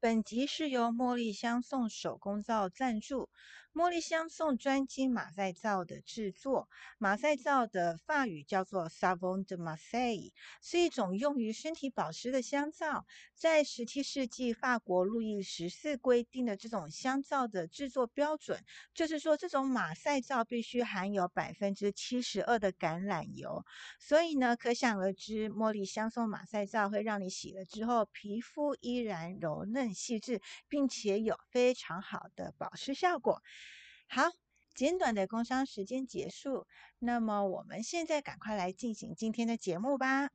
本集是由茉莉香颂手工皂赞助。茉莉香颂专精马赛皂的制作，马赛皂的法语叫做 Savon de Marseille，是一种用于身体保湿的香皂。在十七世纪法国路易十四规定的这种香皂的制作标准，就是说这种马赛皂必须含有百分之七十二的橄榄油。所以呢，可想而知，茉莉香颂马赛皂会让你洗了之后皮肤依然柔嫩细致，并且有非常好的保湿效果。好，简短的工商时间结束，那么我们现在赶快来进行今天的节目吧。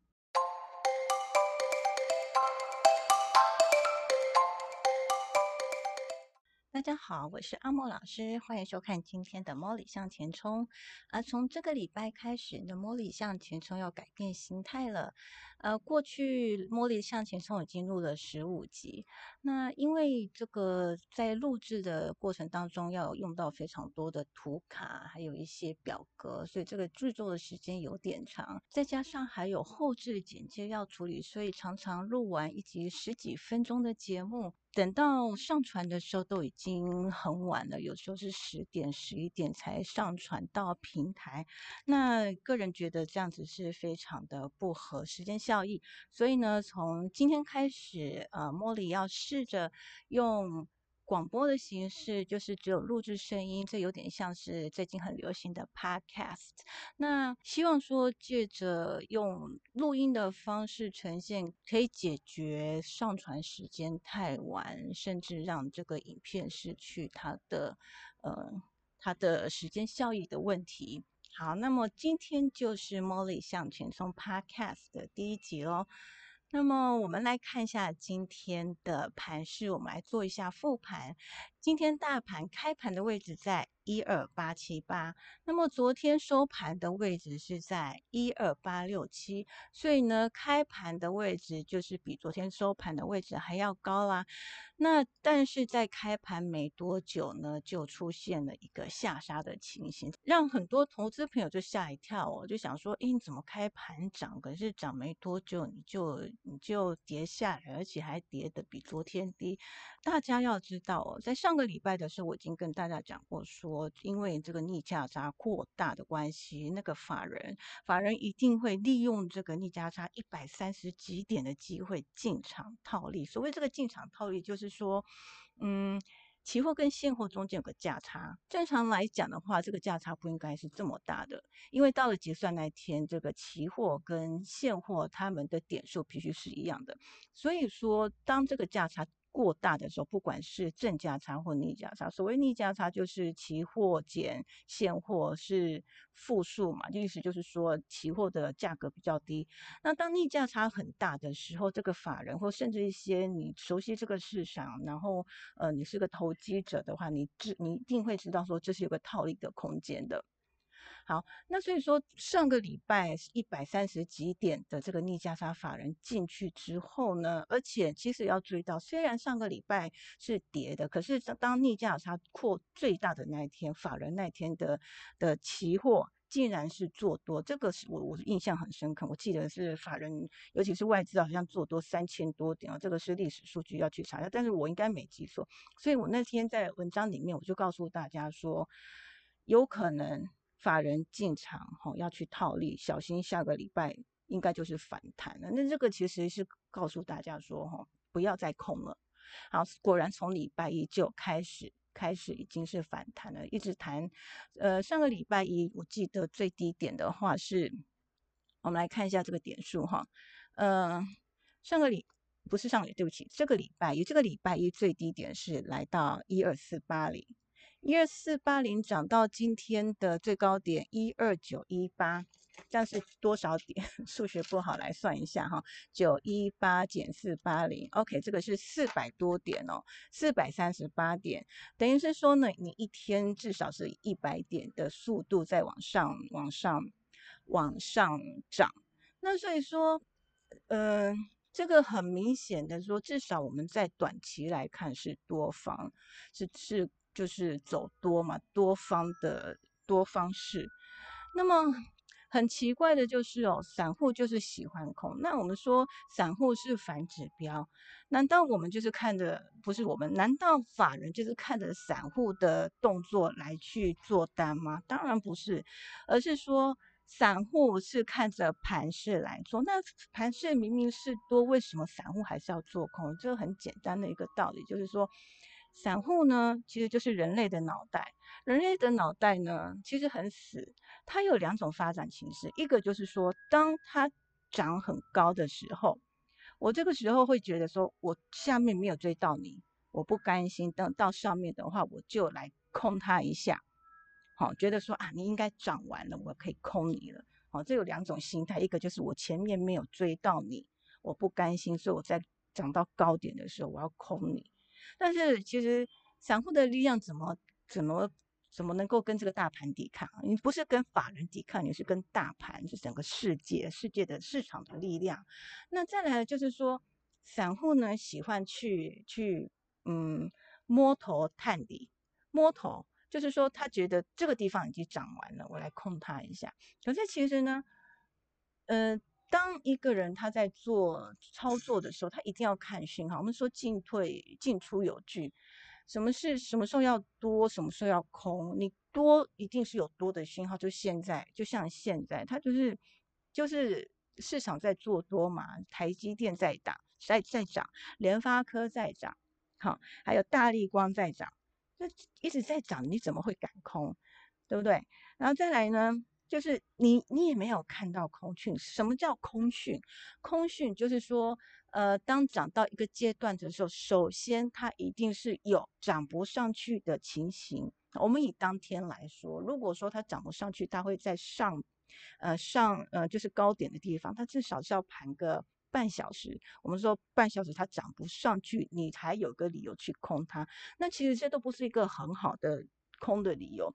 大家好，我是阿莫老师，欢迎收看今天的《茉莉向前冲》。啊，从这个礼拜开始，的《茉莉向前冲》要改变心态了。呃，过去《茉莉向前冲》已经录了十五集，那因为这个在录制的过程当中要用到非常多的图卡，还有一些表格，所以这个制作的时间有点长，再加上还有后置剪接要处理，所以常常录完一集十几分钟的节目。等到上传的时候都已经很晚了，有时候是十点、十一点才上传到平台。那个人觉得这样子是非常的不合时间效效益，所以呢，从今天开始，呃，茉莉要试着用。广播的形式就是只有录制声音，这有点像是最近很流行的 podcast。那希望说借着用录音的方式呈现，可以解决上传时间太晚，甚至让这个影片失去它的呃它的时间效益的问题。好，那么今天就是 Molly 向前冲 podcast 的第一集喽。那么我们来看一下今天的盘势，我们来做一下复盘。今天大盘开盘的位置在。一二八七八，那么昨天收盘的位置是在一二八六七，所以呢，开盘的位置就是比昨天收盘的位置还要高啦。那但是在开盘没多久呢，就出现了一个下杀的情形，让很多投资朋友就吓一跳哦，就想说，哎，你怎么开盘涨，可是涨没多久你就你就跌下来，而且还跌的比昨天低。大家要知道哦，在上上个礼拜的时候，我已经跟大家讲过说。因为这个逆价差扩大的关系，那个法人法人一定会利用这个逆价差一百三十几点的机会进场套利。所谓这个进场套利，就是说，嗯，期货跟现货中间有个价差，正常来讲的话，这个价差不应该是这么大的，因为到了结算那天，这个期货跟现货他们的点数必须是一样的。所以说，当这个价差过大的时候，不管是正价差或逆价差，所谓逆价差就是期货减现货是负数嘛，意思就是说期货的价格比较低。那当逆价差很大的时候，这个法人或甚至一些你熟悉这个市场，然后呃你是个投机者的话，你知你一定会知道说这是有个套利的空间的。好，那所以说上个礼拜一百三十几点的这个逆加差法人进去之后呢，而且其实要注意到，虽然上个礼拜是跌的，可是当逆价差扩最大的那一天，法人那天的的期货竟然是做多，这个是我我印象很深刻，我记得是法人，尤其是外资好像做多三千多点啊，这个是历史数据要去查一下，但是我应该没记错，所以我那天在文章里面我就告诉大家说，有可能。法人进场哈要去套利，小心下个礼拜应该就是反弹了。那这个其实是告诉大家说哈，不要再空了。好，果然从礼拜一就开始开始已经是反弹了，一直弹。呃，上个礼拜一我记得最低点的话是，我们来看一下这个点数哈。呃，上个礼不是上个对不起，这个礼拜一这个礼拜一最低点是来到一二四八零。一二四八零涨到今天的最高点一二九一八，这样是多少点？数学不好，来算一下哈。九一八减四八零，OK，这个是四百多点哦，四百三十八点，等于是说呢，你一天至少是一百点的速度在往上、往上、往上涨。那所以说，呃，这个很明显的说，至少我们在短期来看是多方，是是。就是走多嘛，多方的多方式。那么很奇怪的就是哦，散户就是喜欢空。那我们说散户是反指标，难道我们就是看着不是我们？难道法人就是看着散户的动作来去做单吗？当然不是，而是说散户是看着盘势来做。那盘势明明是多，为什么散户还是要做空？这很简单的一个道理，就是说。散户呢，其实就是人类的脑袋。人类的脑袋呢，其实很死。它有两种发展形式，一个就是说，当它涨很高的时候，我这个时候会觉得说，我下面没有追到你，我不甘心。等到上面的话，我就来空它一下。好，觉得说啊，你应该涨完了，我可以空你了。好，这有两种心态，一个就是我前面没有追到你，我不甘心，所以我在涨到高点的时候，我要空你。但是其实散户的力量怎么怎么怎么能够跟这个大盘抵抗？你不是跟法人抵抗，你是跟大盘，是整个世界世界的市场的力量。那再来就是说，散户呢喜欢去去嗯摸头探底，摸头就是说他觉得这个地方已经涨完了，我来控它一下。可是其实呢，呃。当一个人他在做操作的时候，他一定要看讯号。我们说进退进出有据，什么是什么时候要多，什么时候要空？你多一定是有多的讯号，就现在，就像现在，它就是就是市场在做多嘛，台积电在涨，在在涨，联发科在涨，好，还有大力光在涨，那一直在涨，你怎么会敢空？对不对？然后再来呢？就是你，你也没有看到空讯。什么叫空讯？空讯就是说，呃，当涨到一个阶段的时候，首先它一定是有涨不上去的情形。我们以当天来说，如果说它涨不上去，它会在上，呃，上，呃，就是高点的地方，它至少是要盘个半小时。我们说半小时它涨不上去，你才有个理由去空它。那其实这都不是一个很好的空的理由。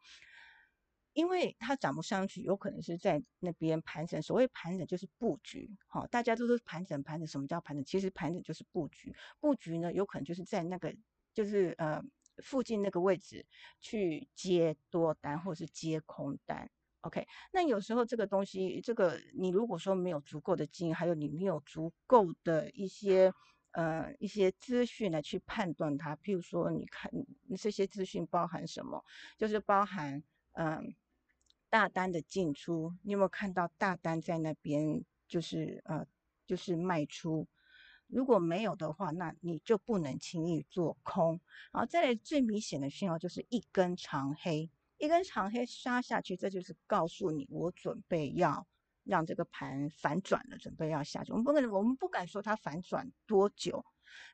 因为它涨不上去，有可能是在那边盘整。所谓盘整就是布局，好，大家都是盘整盘整。什么叫盘整？其实盘整就是布局。布局呢，有可能就是在那个就是呃附近那个位置去接多单或者是接空单。OK，那有时候这个东西，这个你如果说没有足够的经验，还有你没有足够的一些呃一些资讯来去判断它，譬如说你看这些资讯包含什么，就是包含嗯。大单的进出，你有没有看到大单在那边？就是呃，就是卖出。如果没有的话，那你就不能轻易做空。然后再来最明显的讯号就是一根长黑，一根长黑杀下去，这就是告诉你我准备要让这个盘反转了，准备要下去。我们不能，我们不敢说它反转多久，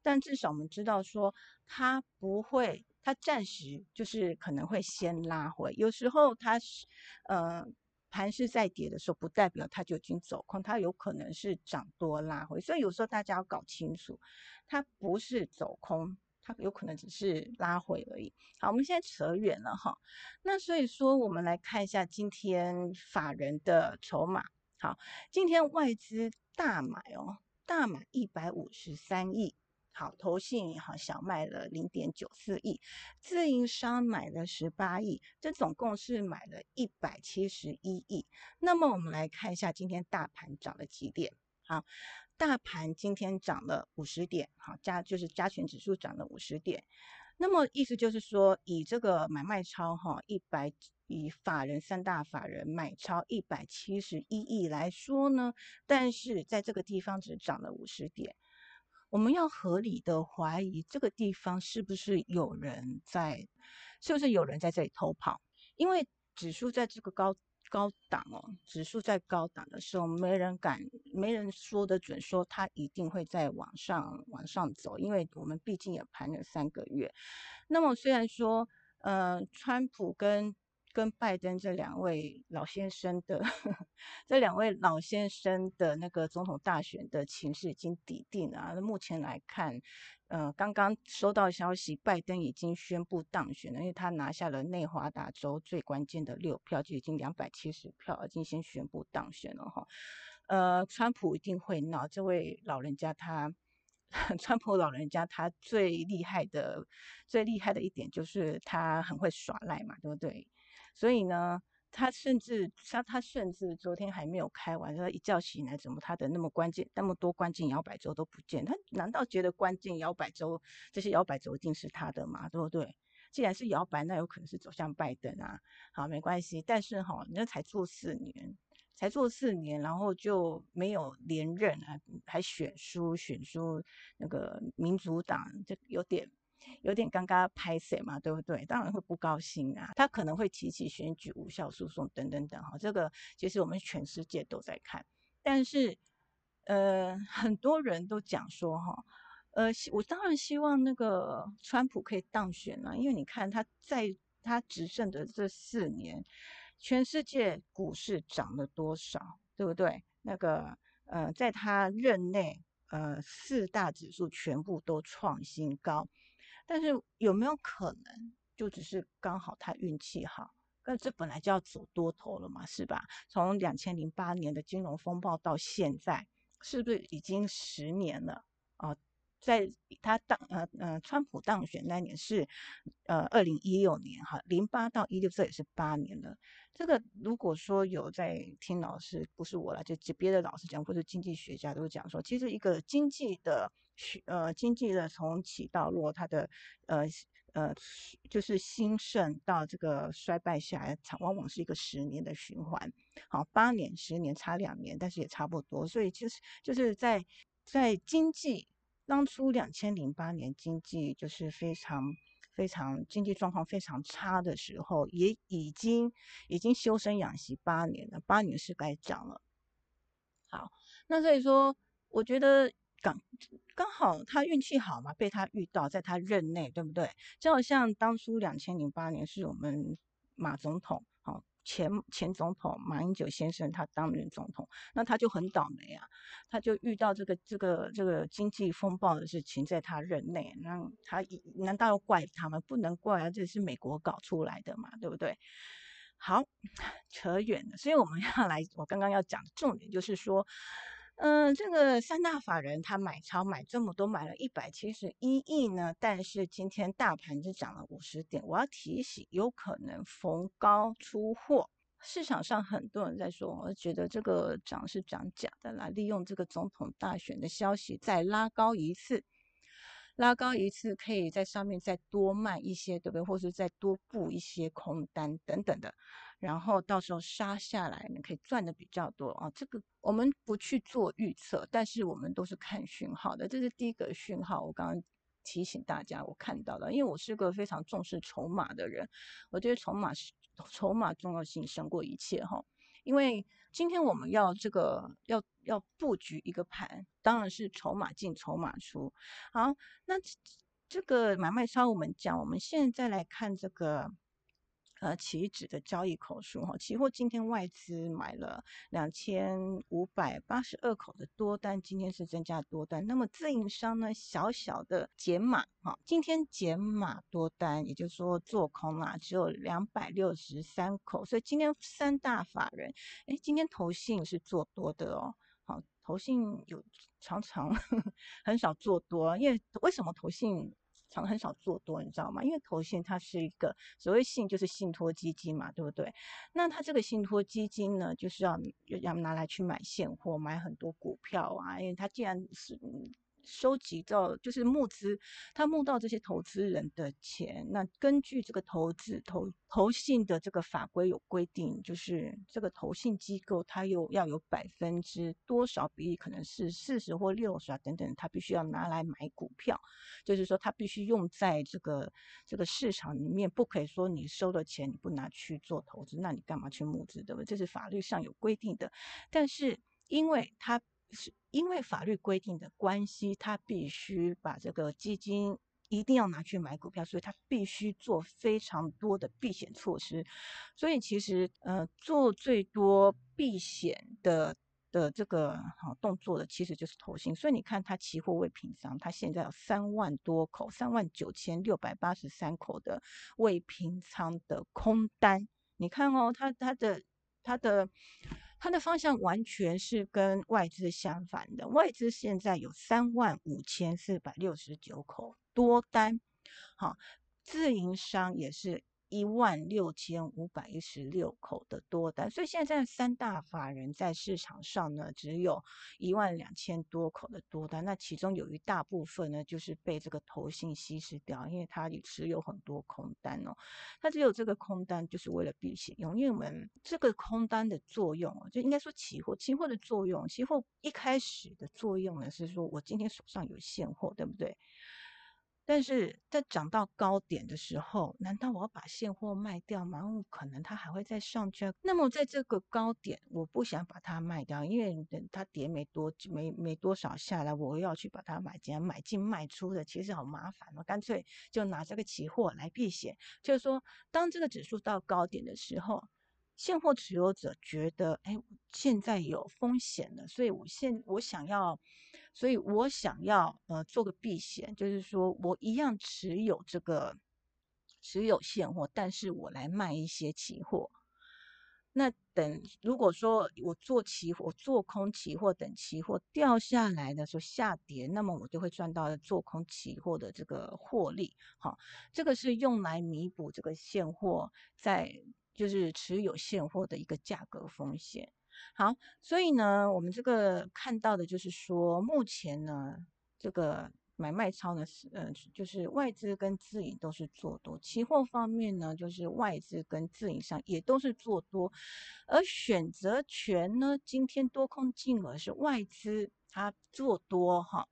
但至少我们知道说它不会。它暂时就是可能会先拉回，有时候它是，呃，盘是在跌的时候，不代表它就已经走空，它有可能是涨多拉回，所以有时候大家要搞清楚，它不是走空，它有可能只是拉回而已。好，我们现在扯远了哈，那所以说我们来看一下今天法人的筹码，好，今天外资大买哦，大买一百五十三亿。好，投信好小卖了零点九四亿，自营商买了十八亿，这总共是买了一百七十一亿。那么我们来看一下今天大盘涨了几点？好，大盘今天涨了五十点，好加就是加权指数涨了五十点。那么意思就是说，以这个买卖超哈一百，以法人三大法人买超一百七十一亿来说呢，但是在这个地方只涨了五十点。我们要合理的怀疑这个地方是不是有人在，是不是有人在这里偷跑？因为指数在这个高高档哦，指数在高档的时候，没人敢，没人说得准说它一定会在往上往上走，因为我们毕竟也盘了三个月。那么虽然说，呃，川普跟跟拜登这两位老先生的 这两位老先生的那个总统大选的情势已经底定了。目前来看，呃，刚刚收到消息，拜登已经宣布当选了，因为他拿下了内华达州最关键的六票，就已经两百七十票，已经先宣布当选了哈。呃，川普一定会闹，这位老人家他。川普老人家他最厉害的最厉害的一点就是他很会耍赖嘛，对不对？所以呢，他甚至他他甚至昨天还没有开完，他一觉醒来，怎么他的那么关键那么多关键摇摆州都不见？他难道觉得关键摇摆州这些摇摆州一定是他的吗？对不对？既然是摇摆，那有可能是走向拜登啊。好，没关系。但是哈，那才做四年，才做四年，然后就没有连任啊，还选输，选输那个民主党，这有点。有点尴尬，拍谁嘛，对不对？当然会不高兴啊。他可能会提起选举无效诉讼等等等哈。这个其实我们全世界都在看，但是呃，很多人都讲说哈，呃，我当然希望那个川普可以当选啊，因为你看他在他执政的这四年，全世界股市涨了多少，对不对？那个呃，在他任内，呃，四大指数全部都创新高。但是有没有可能，就只是刚好他运气好？那这本来就要走多头了嘛，是吧？从两千零八年的金融风暴到现在，是不是已经十年了啊？在他当呃呃川普当选那年是呃二零一六年哈，零八到一六这也是八年了。这个如果说有在听老师，不是我了，就别的老师讲或者经济学家都讲说，其实一个经济的。呃，经济的从起到落，它的呃呃，就是兴盛到这个衰败下来，往往是一个十年的循环。好，八年、十年差两年，但是也差不多。所以就是就是在在经济当初两千零八年经济就是非常非常经济状况非常差的时候，也已经已经修身养息八年了，八年是该涨了。好，那所以说，我觉得。刚刚好他运气好嘛，被他遇到，在他任内，对不对？就好像当初两千零八年是我们马总统，好前前总统马英九先生他当任总统，那他就很倒霉啊，他就遇到这个这个这个经济风暴的事情，在他任内，那他难道要怪他们？不能怪啊，这是美国搞出来的嘛，对不对？好，扯远了，所以我们要来，我刚刚要讲的重点就是说。嗯，这个三大法人他买超买这么多，买了一百七十一亿呢。但是今天大盘只涨了五十点，我要提醒，有可能逢高出货。市场上很多人在说，我觉得这个涨是涨假的啦，利用这个总统大选的消息再拉高一次，拉高一次可以在上面再多卖一些，对不对？或是再多布一些空单等等的。然后到时候杀下来，你可以赚的比较多啊。这个我们不去做预测，但是我们都是看讯号的。这是第一个讯号，我刚刚提醒大家，我看到了，因为我是个非常重视筹码的人，我觉得筹码是筹码重要性胜过一切哈。因为今天我们要这个要要布局一个盘，当然是筹码进筹码出。好，那这个买卖超我们讲，我们现在来看这个。呃，期指的交易口数哈，期货今天外资买了两千五百八十二口的多单，今天是增加多单。那么自营商呢，小小的减码哈，今天减码多单，也就是说做空啦，只有两百六十三口。所以今天三大法人，哎，今天投信是做多的哦。好，投信有常常 很少做多，因为为什么投信？常很少做多，你知道吗？因为投信它是一个所谓信，就是信托基金嘛，对不对？那它这个信托基金呢，就是要要拿来去买现货，买很多股票啊，因为它既然是。收集到就是募资，他募到这些投资人的钱。那根据这个投资投投信的这个法规有规定，就是这个投信机构它又要有百分之多少比例，可能是四十或六十啊等等，它必须要拿来买股票。就是说，它必须用在这个这个市场里面，不可以说你收了钱你不拿去做投资，那你干嘛去募资，对不对？这是法律上有规定的。但是因为它是因为法律规定的关系，他必须把这个基金一定要拿去买股票，所以他必须做非常多的避险措施。所以其实呃，做最多避险的的这个好动作的，其实就是投信。所以你看，它期货未平仓，它现在有三万多口，三万九千六百八十三口的未平仓的空单。你看哦，它它的它的。它的方向完全是跟外资相反的，外资现在有三万五千四百六十九口多单，好，自营商也是一万六千五百一十六口的多单，所以现在三大法人在市场上呢，只有一万两千多口的多单，那其中有一大部分呢，就是被这个投信稀释掉，因为它也持有很多空单哦，它只有这个空单就是为了避险用，因为我们这个空单的作用哦，就应该说期货，期货的作用，期货一开始的作用呢是说我今天手上有现货，对不对？但是在涨到高点的时候，难道我要把现货卖掉吗？可能它还会再上去。那么在这个高点，我不想把它卖掉，因为它跌没多没没多少下来，我要去把它买进，买进卖出的其实好麻烦嘛。干脆就拿这个期货来避险。就是说，当这个指数到高点的时候，现货持有者觉得，哎，现在有风险了，所以我现我想要。所以我想要呃做个避险，就是说我一样持有这个持有现货，但是我来卖一些期货。那等如果说我做期货，做空期货，等期货掉下来的时候下跌，那么我就会赚到做空期货的这个获利。好，这个是用来弥补这个现货在就是持有现货的一个价格风险。好，所以呢，我们这个看到的就是说，目前呢，这个买卖超呢是，呃，就是外资跟自营都是做多，期货方面呢，就是外资跟自营上也都是做多，而选择权呢，今天多空净额是外资它做多哈，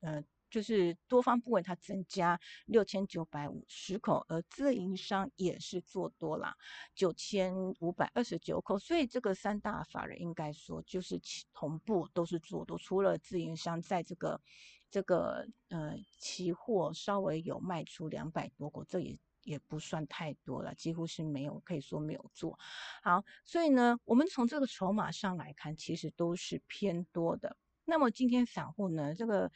呃。就是多方部位它增加六千九百五十口，而自营商也是做多了九千五百二十九口，所以这个三大法人应该说就是同步都是做多，除了自营商在这个这个呃期货稍微有卖出两百多口，这也也不算太多了，几乎是没有，可以说没有做好。所以呢，我们从这个筹码上来看，其实都是偏多的。那么今天散户呢，这个。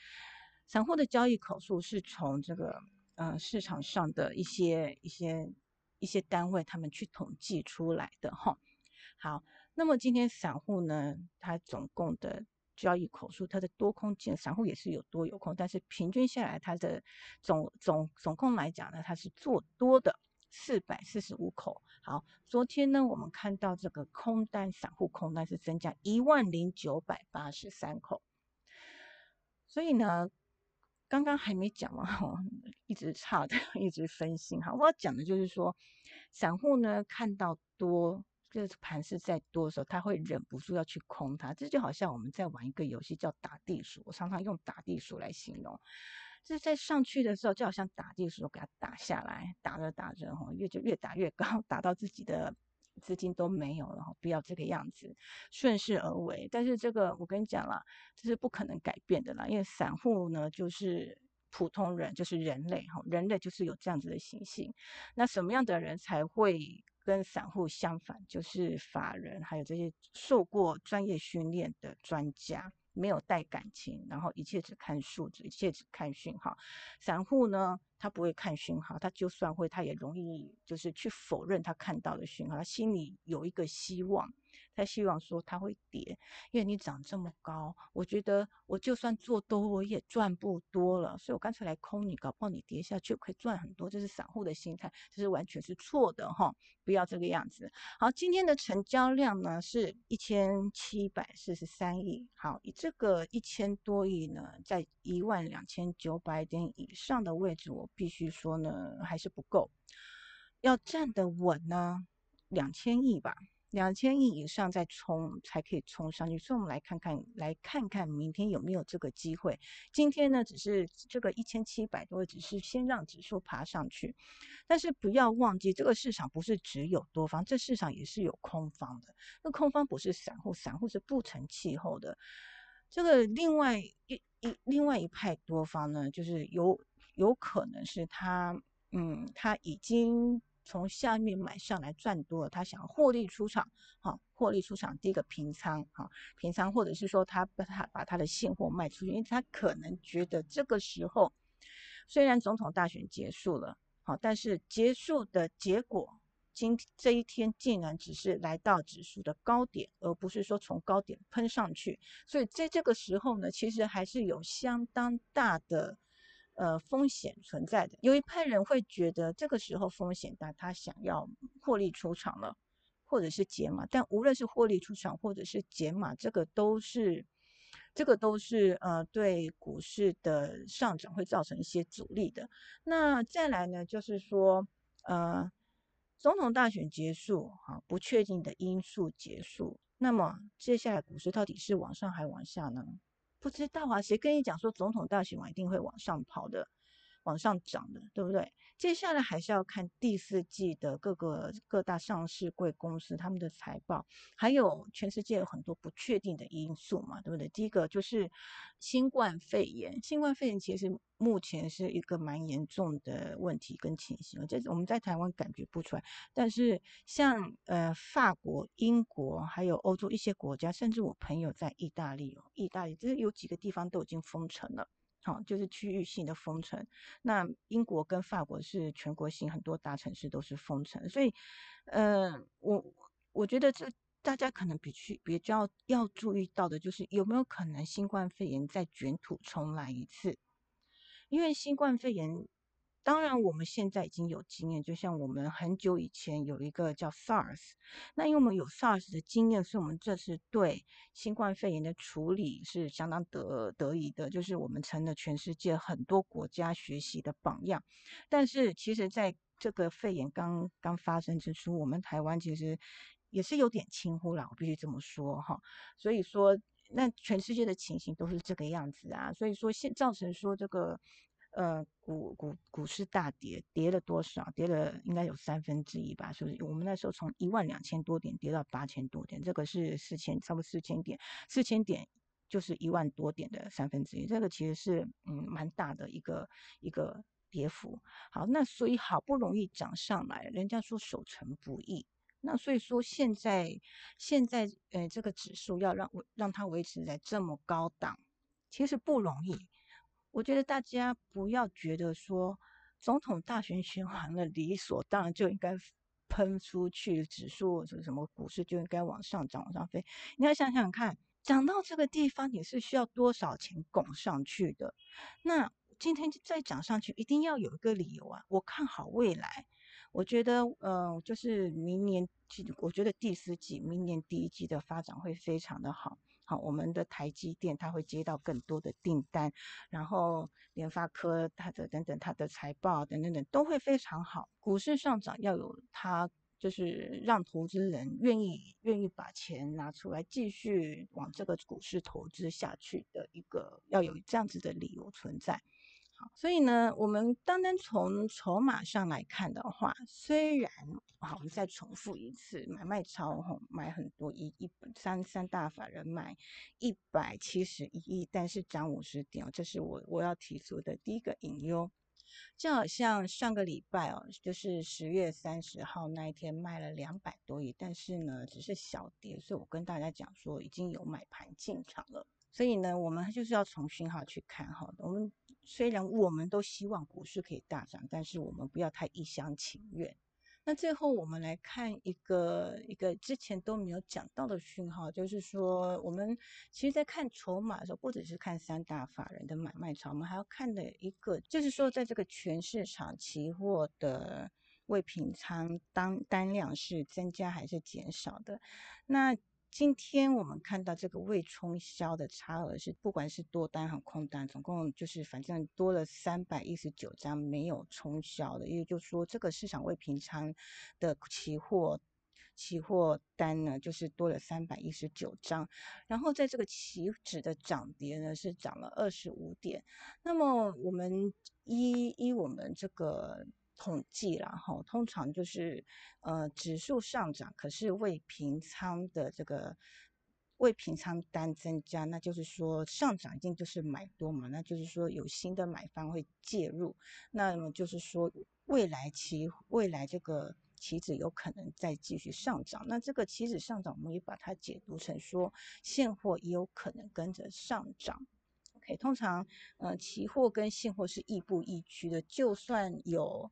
散户的交易口数是从这个呃市场上的一些一些一些单位他们去统计出来的哈。好，那么今天散户呢，它总共的交易口数，它的多空间，散户也是有多有空，但是平均下来，它的总总总共来讲呢，它是做多的四百四十五口。好，昨天呢，我们看到这个空单，散户空单是增加一万零九百八十三口，所以呢。刚刚还没讲完哦，一直差的，一直分心哈。我要讲的就是说，散户呢看到多，就是盘势在多的时候，他会忍不住要去空它。这就好像我们在玩一个游戏叫打地鼠，我常常用打地鼠来形容。就是在上去的时候，就好像打地鼠，给它打下来，打着打着哈，越就越打越高，打到自己的资金都没有了哈。不要这个样子，顺势而为。但是这个我跟你讲了，这是不可能改变的啦，因为散户呢就是普通人，就是人类哈，人类就是有这样子的习性。那什么样的人才会跟散户相反？就是法人，还有这些受过专业训练的专家。没有带感情，然后一切只看数字，一切只看讯号。散户呢，他不会看讯号，他就算会，他也容易就是去否认他看到的讯号，他心里有一个希望。他希望说他会跌，因为你涨这么高，我觉得我就算做多我也赚不多了，所以我干脆来空你，搞不好你跌下去可以赚很多。这是散户的心态，这是完全是错的哈，不要这个样子。好，今天的成交量呢是一千七百四十三亿，好，以这个一千多亿呢，在一万两千九百点以上的位置，我必须说呢还是不够，要站得稳呢，两千亿吧。两千亿以上再冲才可以冲上去，所以我们来看看，来看看明天有没有这个机会。今天呢，只是这个一千七百多，只是先让指数爬上去，但是不要忘记，这个市场不是只有多方，这市场也是有空方的。那空方不是散户，散户是不成气候的。这个另外一一另外一派多方呢，就是有有可能是他，嗯，他已经。从下面买上来赚多了，他想获利出场，好，获利出场，第一个平仓，好，平仓，或者是说他把他把他的现货卖出去，因为他可能觉得这个时候虽然总统大选结束了，好，但是结束的结果，今这一天竟然只是来到指数的高点，而不是说从高点喷上去，所以在这个时候呢，其实还是有相当大的。呃风险存在的。有一派人会觉得这个时候风险大，他想要获利出场了，或者是解码。但无论是获利出场或者是解码，这个都是这个都是呃对股市的上涨会造成一些阻力的。那再来呢，就是说呃。总统大选结束，哈，不确定的因素结束。那么接下来股市到底是往上还往下呢？不知道啊，谁跟你讲说总统大选完一定会往上跑的，往上涨的，对不对？接下来还是要看第四季的各个各大上市贵公司他们的财报，还有全世界有很多不确定的因素嘛，对不对？第一个就是新冠肺炎，新冠肺炎其实目前是一个蛮严重的问题跟情形，这我们在台湾感觉不出来，但是像呃法国、英国还有欧洲一些国家，甚至我朋友在意大利哦，意大利就是有几个地方都已经封城了。好，就是区域性的封城。那英国跟法国是全国性，很多大城市都是封城。所以，呃，我我觉得这大家可能比去比较要注意到的，就是有没有可能新冠肺炎再卷土重来一次？因为新冠肺炎。当然，我们现在已经有经验，就像我们很久以前有一个叫 SARS，那因为我们有 SARS 的经验，所以我们这次对新冠肺炎的处理是相当得得意的，就是我们成了全世界很多国家学习的榜样。但是，其实在这个肺炎刚刚发生之初，我们台湾其实也是有点轻忽了，我必须这么说哈。所以说，那全世界的情形都是这个样子啊，所以说现造成说这个。呃，股股股市大跌，跌了多少？跌了应该有三分之一吧，是不是？我们那时候从一万两千多点跌到八千多点，这个是四千，差不多四千点，四千点就是一万多点的三分之一，这个其实是嗯蛮大的一个一个跌幅。好，那所以好不容易涨上来，人家说守成不易，那所以说现在现在呃这个指数要让让它维持在这么高档，其实不容易。我觉得大家不要觉得说总统大选选完了，理所当然就应该喷出去，指数什么什么股市就应该往上涨、往上飞。你要想想看，涨到这个地方，你是需要多少钱拱上去的？那今天再涨上去，一定要有一个理由啊！我看好未来，我觉得，呃，就是明年，我觉得第四季、明年第一季的发展会非常的好。好，我们的台积电它会接到更多的订单，然后联发科它的等等它的财报等等等都会非常好。股市上涨要有它，就是让投资人愿意愿意把钱拿出来继续往这个股市投资下去的一个要有这样子的理由存在。好，所以呢，我们单单从筹码上来看的话，虽然好，我们再重复一次，买卖超吼买很多一一三三大法人买一百七十一亿，但是涨五十点，这是我我要提出的第一个隐忧。就好像上个礼拜哦，就是十月三十号那一天卖了两百多亿，但是呢，只是小跌，所以我跟大家讲说已经有买盘进场了。所以呢，我们就是要从讯号去看哈。我们虽然我们都希望股市可以大涨，但是我们不要太一厢情愿。那最后我们来看一个一个之前都没有讲到的讯号，就是说我们其实，在看筹码的时候，不只是看三大法人的买卖潮，我们还要看的一个，就是说在这个全市场期货的未平仓单单量是增加还是减少的。那今天我们看到这个未冲销的差额是，不管是多单和空单，总共就是反正多了三百一十九张没有冲销的，也就是说这个市场未平仓的期货期货单呢，就是多了三百一十九张。然后在这个期指的涨跌呢，是涨了二十五点。那么我们依依我们这个。统计然后通常就是呃指数上涨，可是未平仓的这个未平仓单增加，那就是说上涨一定就是买多嘛，那就是说有新的买方会介入，那么就是说未来期未来这个期指有可能再继续上涨，那这个期指上涨，我们也把它解读成说现货也有可能跟着上涨。OK，通常呃期货跟现货是亦步亦趋的，就算有。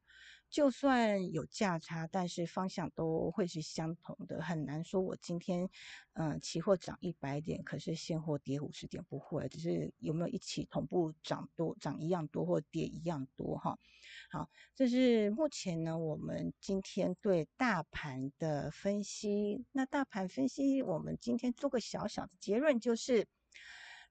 就算有价差，但是方向都会是相同的，很难说我今天嗯期货涨一百点，可是现货跌五十点不会，只是有没有一起同步涨多涨一样多或跌一样多哈。好，这是目前呢我们今天对大盘的分析。那大盘分析，我们今天做个小小的结论就是。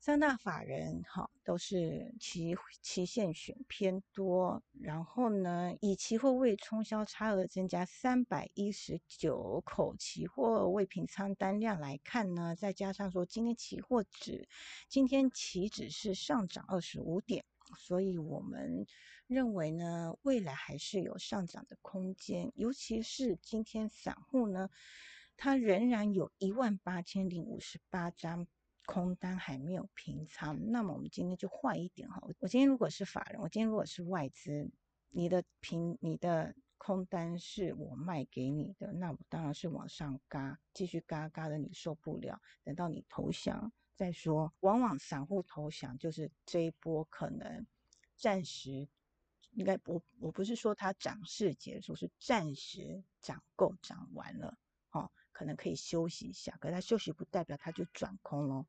三大法人哈都是期期限选偏多，然后呢，以期货未冲销差额增加三百一十九口期货未平仓单量来看呢，再加上说今天期货指今天期指是上涨二十五点，所以我们认为呢，未来还是有上涨的空间，尤其是今天散户呢，它仍然有一万八千零五十八张。空单还没有平仓，那么我们今天就坏一点哈。我今天如果是法人，我今天如果是外资，你的平你的空单是我卖给你的，那我当然是往上嘎，继续嘎嘎的，你受不了，等到你投降再说。往往散户投降就是这一波可能暂时，应该我我不是说它涨势结束，是暂时涨够涨完了。可能可以休息一下，可是它休息不代表他就转空喽。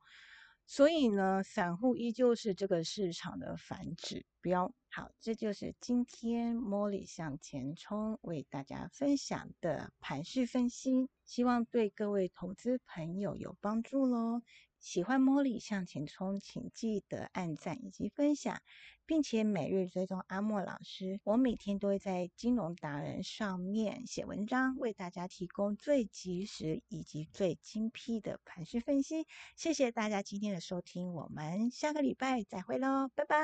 所以呢，散户依旧是这个市场的反指标。好，这就是今天茉莉向前冲为大家分享的盘势分析，希望对各位投资朋友有帮助喽。喜欢茉莉向前冲，请记得按赞以及分享。并且每日追踪阿莫老师，我每天都会在金融达人上面写文章，为大家提供最及时以及最精辟的盘势分析。谢谢大家今天的收听，我们下个礼拜再会喽，拜拜。